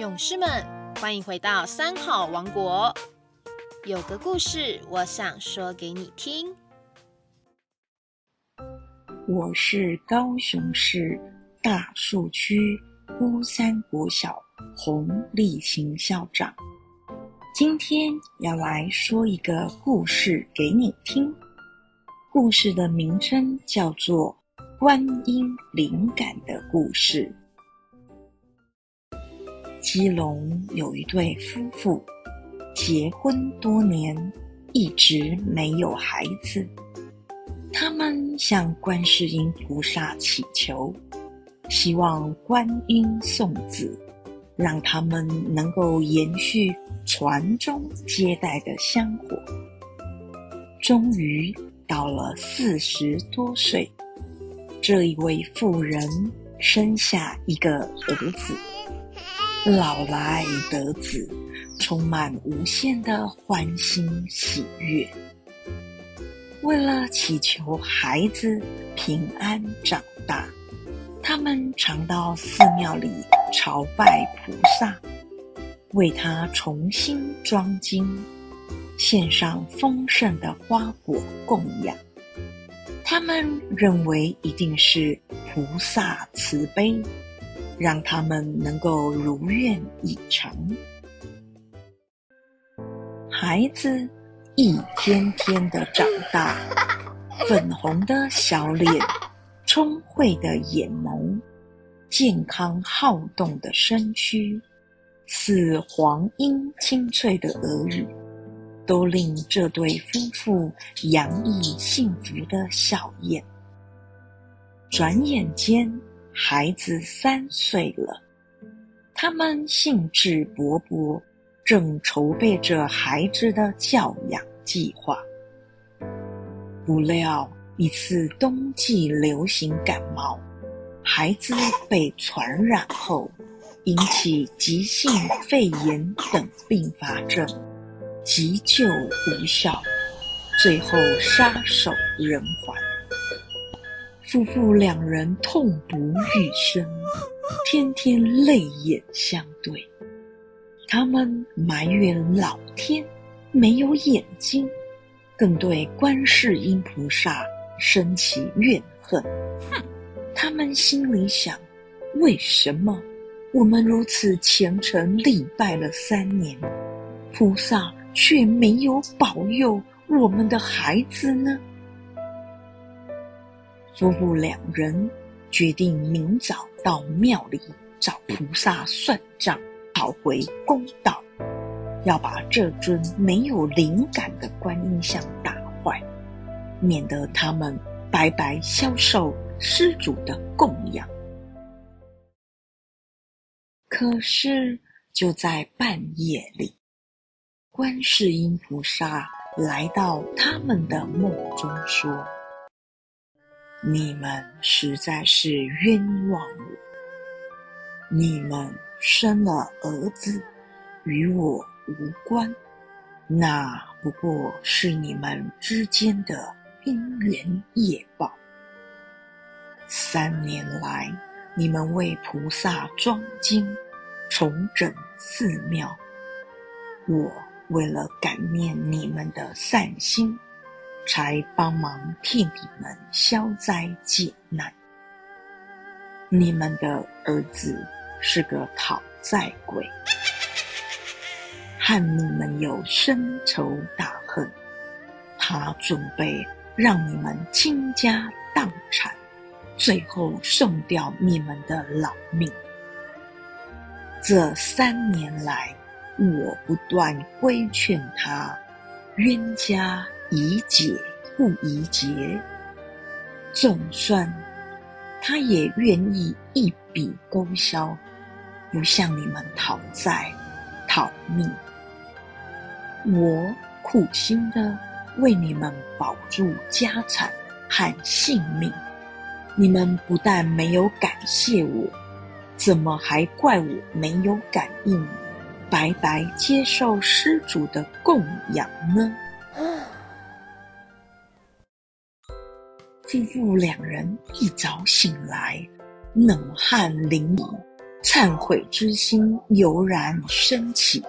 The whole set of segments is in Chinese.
勇士们，欢迎回到三好王国。有个故事，我想说给你听。我是高雄市大树区孤山国小洪立琴校长，今天要来说一个故事给你听。故事的名称叫做《观音灵感的故事》。基隆有一对夫妇，结婚多年，一直没有孩子。他们向观世音菩萨祈求，希望观音送子，让他们能够延续传宗接代的香火。终于到了四十多岁，这一位妇人生下一个儿子。老来得子，充满无限的欢欣喜悦。为了祈求孩子平安长大，他们常到寺庙里朝拜菩萨，为他重新装金，献上丰盛的花果供养。他们认为一定是菩萨慈悲。让他们能够如愿以偿。孩子一天天的长大，粉红的小脸，聪慧的眼眸，健康好动的身躯，似黄莺清脆的耳语，都令这对夫妇洋溢幸福的笑靥。转眼间。孩子三岁了，他们兴致勃勃，正筹备着孩子的教养计划。不料一次冬季流行感冒，孩子被传染后，引起急性肺炎等并发症，急救无效，最后撒手人寰。夫妇两人痛不欲生，天天泪眼相对。他们埋怨老天没有眼睛，更对观世音菩萨生起怨恨。哼！他们心里想：为什么我们如此虔诚礼拜了三年，菩萨却没有保佑我们的孩子呢？夫妇两人决定明早到庙里找菩萨算账，讨回公道，要把这尊没有灵感的观音像打坏，免得他们白白消受施主的供养。可是就在半夜里，观世音菩萨来到他们的梦中说。你们实在是冤枉我！你们生了儿子，与我无关，那不过是你们之间的因缘业报。三年来，你们为菩萨装经、重整寺庙，我为了感念你们的善心。才帮忙替你们消灾解难。你们的儿子是个讨债鬼，和你们有深仇大恨。他准备让你们倾家荡产，最后送掉你们的老命。这三年来，我不断规劝他，冤家。宜解不宜结，总算他也愿意一笔勾销，不向你们讨债讨命。我苦心的为你们保住家产和性命，你们不但没有感谢我，怎么还怪我没有感应，白白接受施主的供养呢？夫妇两人一早醒来，冷汗淋漓，忏悔之心油然升起，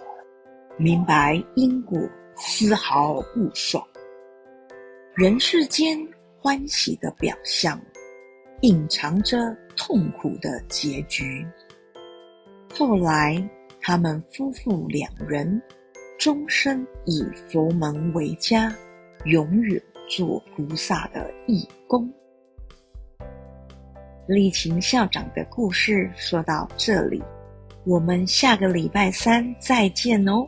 明白因果丝毫不爽。人世间欢喜的表象，隐藏着痛苦的结局。后来，他们夫妇两人终身以佛门为家，永远做菩萨的义工。李琴校长的故事说到这里，我们下个礼拜三再见哦。